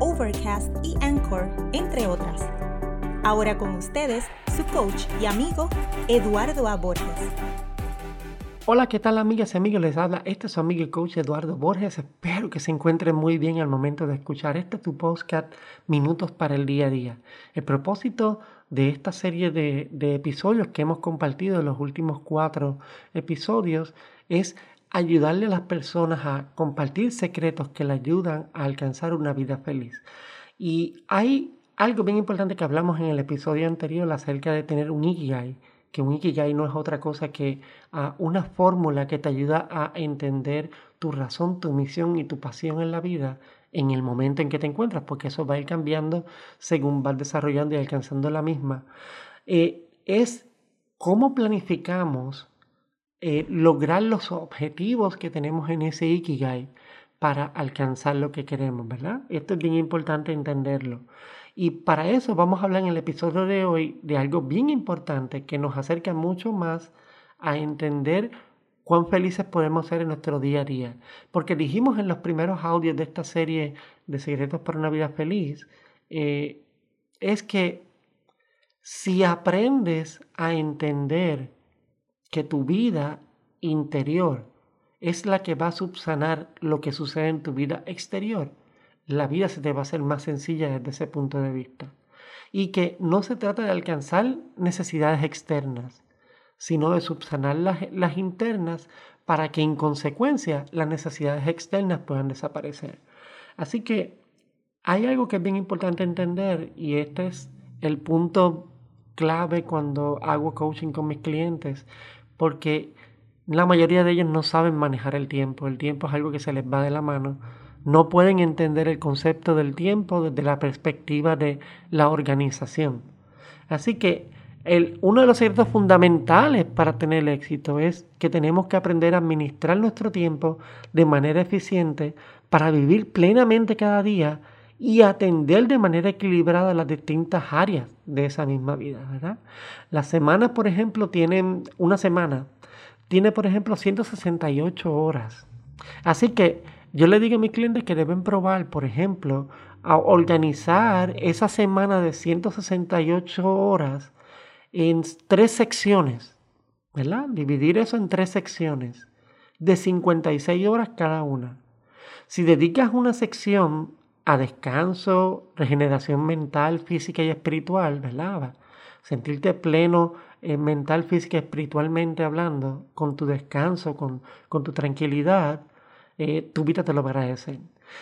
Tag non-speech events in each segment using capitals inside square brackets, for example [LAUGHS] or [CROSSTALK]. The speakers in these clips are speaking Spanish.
Overcast y Anchor, entre otras. Ahora con ustedes, su coach y amigo, Eduardo A. Borges. Hola, ¿qué tal amigas y amigos? Les habla este es su amigo y coach Eduardo Borges. Espero que se encuentren muy bien al momento de escuchar este tu podcast Minutos para el Día a Día. El propósito de esta serie de, de episodios que hemos compartido en los últimos cuatro episodios es ayudarle a las personas a compartir secretos que le ayudan a alcanzar una vida feliz. Y hay algo bien importante que hablamos en el episodio anterior acerca de tener un Ikigai, que un Ikigai no es otra cosa que ah, una fórmula que te ayuda a entender tu razón, tu misión y tu pasión en la vida en el momento en que te encuentras, porque eso va a ir cambiando según vas desarrollando y alcanzando la misma. Eh, es cómo planificamos eh, lograr los objetivos que tenemos en ese Ikigai para alcanzar lo que queremos, ¿verdad? Esto es bien importante entenderlo. Y para eso vamos a hablar en el episodio de hoy de algo bien importante que nos acerca mucho más a entender cuán felices podemos ser en nuestro día a día. Porque dijimos en los primeros audios de esta serie de Secretos para una Vida Feliz, eh, es que si aprendes a entender que tu vida interior es la que va a subsanar lo que sucede en tu vida exterior, la vida se te va a hacer más sencilla desde ese punto de vista. Y que no se trata de alcanzar necesidades externas, sino de subsanar las, las internas para que en consecuencia las necesidades externas puedan desaparecer. Así que hay algo que es bien importante entender y este es el punto clave cuando hago coaching con mis clientes, porque la mayoría de ellos no saben manejar el tiempo. El tiempo es algo que se les va de la mano. No pueden entender el concepto del tiempo desde la perspectiva de la organización. Así que el, uno de los secretos fundamentales para tener éxito es que tenemos que aprender a administrar nuestro tiempo de manera eficiente para vivir plenamente cada día y atender de manera equilibrada las distintas áreas de esa misma vida, ¿verdad? Las semanas, por ejemplo, tienen una semana, tiene, por ejemplo, 168 horas. Así que yo le digo a mis clientes que deben probar, por ejemplo, a organizar esa semana de 168 horas en tres secciones, ¿verdad? Dividir eso en tres secciones de 56 horas cada una. Si dedicas una sección a descanso, regeneración mental, física y espiritual, ¿verdad? Sentirte pleno eh, mental, física y espiritualmente hablando, con tu descanso, con, con tu tranquilidad, eh, tu vida te lo agradece.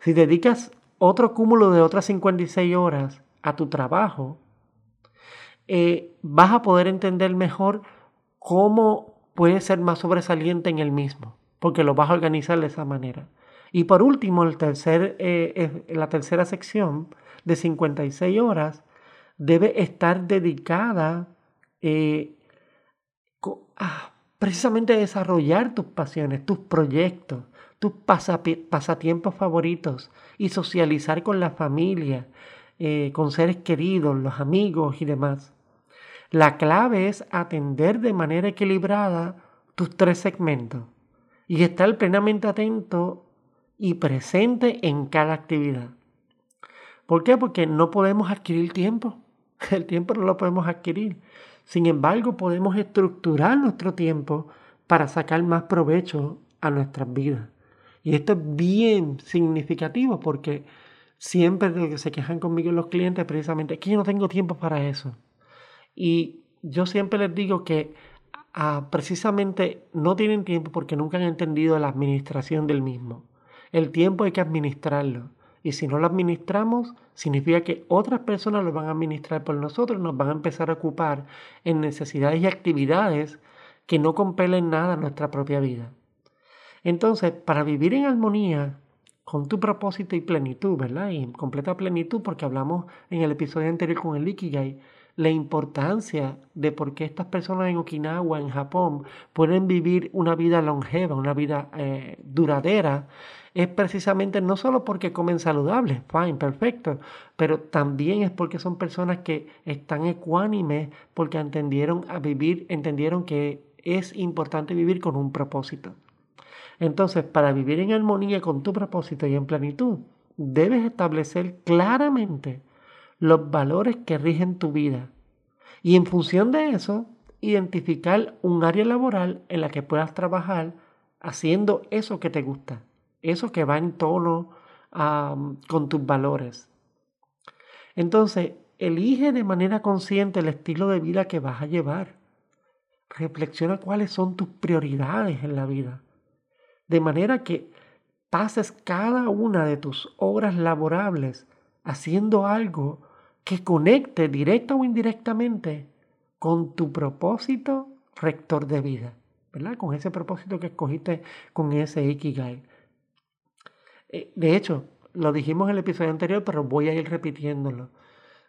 Si dedicas otro cúmulo de otras 56 horas a tu trabajo, eh, vas a poder entender mejor cómo puedes ser más sobresaliente en el mismo, porque lo vas a organizar de esa manera. Y por último, el tercer, eh, la tercera sección de 56 horas debe estar dedicada eh, a precisamente desarrollar tus pasiones, tus proyectos, tus pasatiempos favoritos y socializar con la familia, eh, con seres queridos, los amigos y demás. La clave es atender de manera equilibrada tus tres segmentos y estar plenamente atento y presente en cada actividad. ¿Por qué? Porque no podemos adquirir tiempo. [LAUGHS] El tiempo no lo podemos adquirir. Sin embargo, podemos estructurar nuestro tiempo para sacar más provecho a nuestras vidas. Y esto es bien significativo porque siempre de que se quejan conmigo los clientes precisamente es que yo no tengo tiempo para eso. Y yo siempre les digo que ah, precisamente no tienen tiempo porque nunca han entendido la administración del mismo. El tiempo hay que administrarlo. Y si no lo administramos, significa que otras personas lo van a administrar por nosotros, nos van a empezar a ocupar en necesidades y actividades que no compelen nada a nuestra propia vida. Entonces, para vivir en armonía con tu propósito y plenitud, ¿verdad? Y completa plenitud porque hablamos en el episodio anterior con el Ikigai la importancia de por qué estas personas en Okinawa, en Japón, pueden vivir una vida longeva, una vida eh, duradera, es precisamente no solo porque comen saludables, fine, perfecto, pero también es porque son personas que están ecuánimes porque entendieron a vivir, entendieron que es importante vivir con un propósito. Entonces, para vivir en armonía con tu propósito y en plenitud, debes establecer claramente los valores que rigen tu vida. Y en función de eso, identificar un área laboral en la que puedas trabajar haciendo eso que te gusta, eso que va en tono con tus valores. Entonces, elige de manera consciente el estilo de vida que vas a llevar. Reflexiona cuáles son tus prioridades en la vida. De manera que pases cada una de tus horas laborables haciendo algo que conecte directa o indirectamente con tu propósito rector de vida, ¿verdad? Con ese propósito que escogiste con ese Ikigai. Eh, de hecho, lo dijimos en el episodio anterior, pero voy a ir repitiéndolo.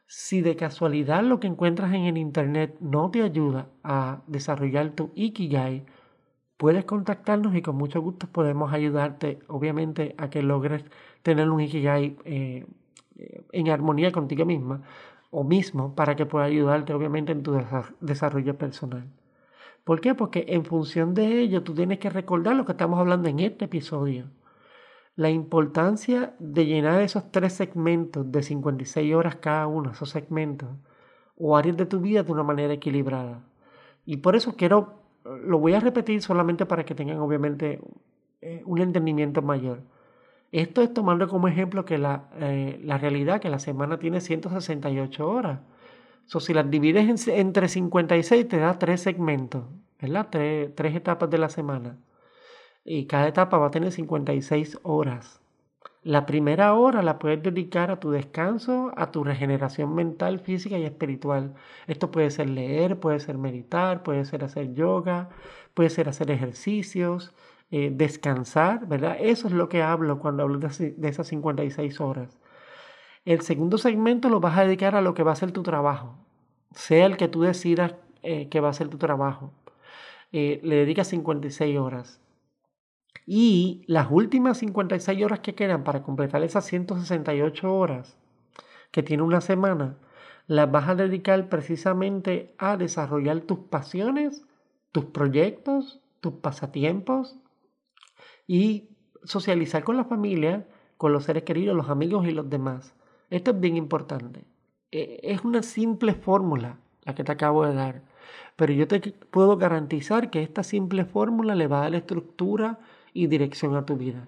Si de casualidad lo que encuentras en el Internet no te ayuda a desarrollar tu Ikigai, puedes contactarnos y con mucho gusto podemos ayudarte, obviamente, a que logres tener un Ikigai eh, en armonía contigo misma o mismo para que pueda ayudarte obviamente en tu desarrollo personal. ¿Por qué? Porque en función de ello tú tienes que recordar lo que estamos hablando en este episodio. La importancia de llenar esos tres segmentos de 56 horas cada uno, esos segmentos, o áreas de tu vida de una manera equilibrada. Y por eso quiero, lo voy a repetir solamente para que tengan obviamente eh, un entendimiento mayor. Esto es tomando como ejemplo que la, eh, la realidad que la semana tiene 168 horas. So, si las divides entre 56 te da tres segmentos, ¿verdad? Tres, tres etapas de la semana. Y cada etapa va a tener 56 horas. La primera hora la puedes dedicar a tu descanso, a tu regeneración mental, física y espiritual. Esto puede ser leer, puede ser meditar, puede ser hacer yoga, puede ser hacer ejercicios, eh, descansar, ¿verdad? Eso es lo que hablo cuando hablo de, esas 56 horas. El segundo segmento lo vas a dedicar a lo que va a ser tu trabajo, sea el que tú decidas eh, que va a ser tu trabajo. Eh, le dedicas 56 horas. Y las últimas 56 horas que quedan para completar esas 168 horas que tiene una semana, las vas a dedicar precisamente a desarrollar tus pasiones, tus proyectos, tus pasatiempos, y socializar con la familia, con los seres queridos, los amigos y los demás. Esto es bien importante. E, es una simple fórmula la que te acabo de dar, pero yo te puedo garantizar que esta simple fórmula le va a dar estructura y dirección a tu vida.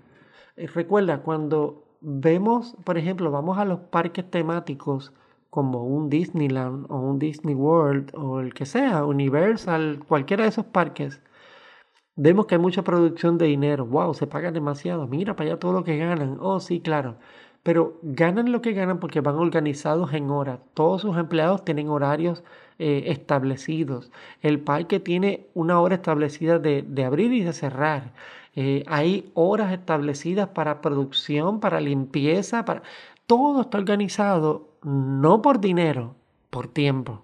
Eh, recuerda, cuando vemos, por ejemplo, vamos a los parques temáticos como un Disneyland o un Disney World o el que sea, Universal, cualquiera de esos parques, Vemos que hay mucha producción de dinero. Wow, se pagan demasiado. Mira para allá todo lo que ganan. Oh, sí, claro. Pero ganan lo que ganan porque van organizados en horas. Todos sus empleados tienen horarios eh, establecidos. El parque tiene una hora establecida de, abrir y de cerrar. Eh, hay horas establecidas para producción, para limpieza, para... Todo está organizado no por dinero, por tiempo.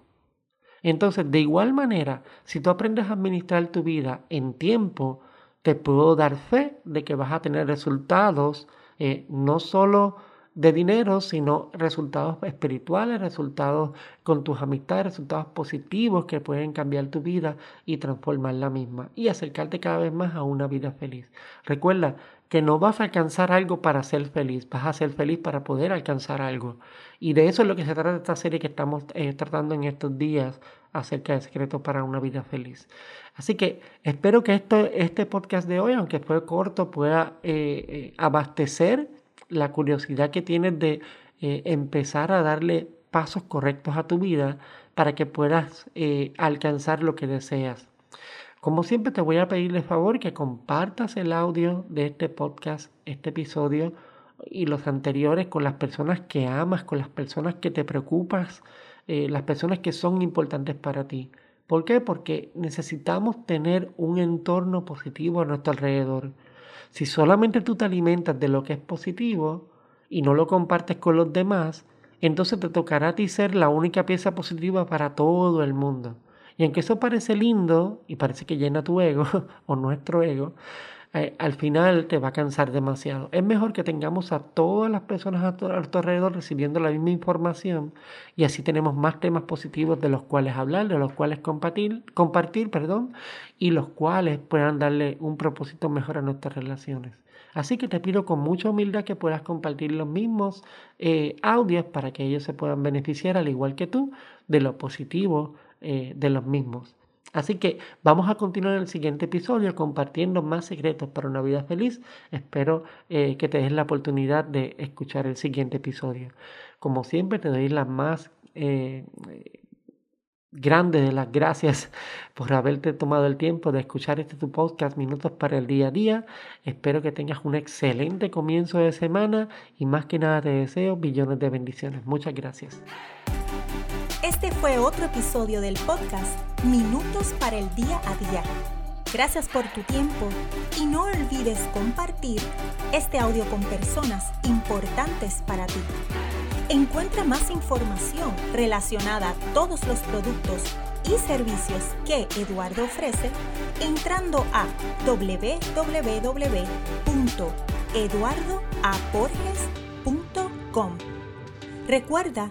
Entonces, de igual manera, si tú aprendes a administrar tu vida en tiempo, te puedo dar fe de que vas a tener resultados eh, no solo de dinero, sino resultados espirituales, resultados con tus amistades, resultados positivos que pueden cambiar tu vida y transformar la misma y acercarte cada vez más a una vida feliz. Recuerda que no vas a alcanzar algo para ser feliz, vas a ser feliz para poder alcanzar algo. Y de eso es lo que se trata esta serie que estamos eh, tratando en estos días acerca de secretos para una vida feliz. Así que espero que esto, este podcast de hoy, aunque fue corto, pueda eh, eh, abastecer la curiosidad que tienes de eh, empezar a darle pasos correctos a tu vida para que puedas eh, alcanzar lo que deseas. Como siempre te voy a pedir de favor que compartas el audio de este podcast, este episodio y los anteriores con las personas que amas, con las personas que te preocupas, eh, las personas que son importantes para ti. ¿Por qué? Porque necesitamos tener un entorno positivo a nuestro alrededor. Si solamente tú te alimentas de lo que es positivo y no lo compartes con los demás, entonces te tocará a ti ser la única pieza positiva para todo el mundo. Y aunque eso parece lindo y parece que llena tu ego [LAUGHS] o nuestro ego, eh, al final te va a cansar demasiado. Es mejor que tengamos a todas las personas a tu, alrededor recibiendo la misma información y así tenemos más temas positivos de los cuales hablar, de los cuales compartir, compartir perdón, y los cuales puedan darle un propósito mejor a nuestras relaciones. Así que te pido con mucha humildad que puedas compartir los mismos eh, audios para que ellos se puedan beneficiar, al igual que tú, de lo positivo eh, de los mismos. Así que vamos a continuar en el siguiente episodio compartiendo más secretos para una vida feliz. Espero eh, que te des la oportunidad de escuchar el siguiente episodio. Como siempre, te doy las más eh, grandes de las gracias [LAUGHS] por haberte tomado el tiempo de escuchar este tu podcast Minutos para el Día a Día. Espero que tengas un excelente comienzo de semana y más que nada te deseo billones de bendiciones. Muchas gracias. Este fue otro episodio del podcast Minutos para el Día a Día. Gracias por tu tiempo y no olvides compartir este audio con personas importantes para ti. Encuentra más información relacionada a todos los productos y servicios que Eduardo ofrece entrando a www.eduardoaporges.com. Recuerda